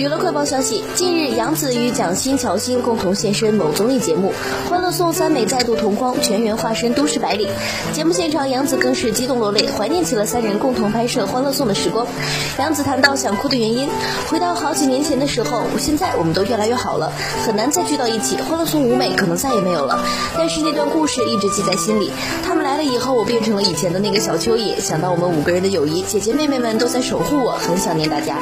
娱乐快报消息近日杨紫与蒋欣乔欣共同现身某综艺节目欢乐颂三美再度同框全员化身都市白领。节目现场杨紫更是激动落泪怀念起了三人共同拍摄欢乐颂的时光。杨紫谈到想哭的原因回到好几年前的时候现在我们都越来越好了很难再聚到一起欢乐颂舞美可能再也没有了。但是那段故事一直记在心里他们来了以后我变成了以前的那个小蚯蚓想到我们五个人的友谊姐姐妹妹们都在守护我很想念大家。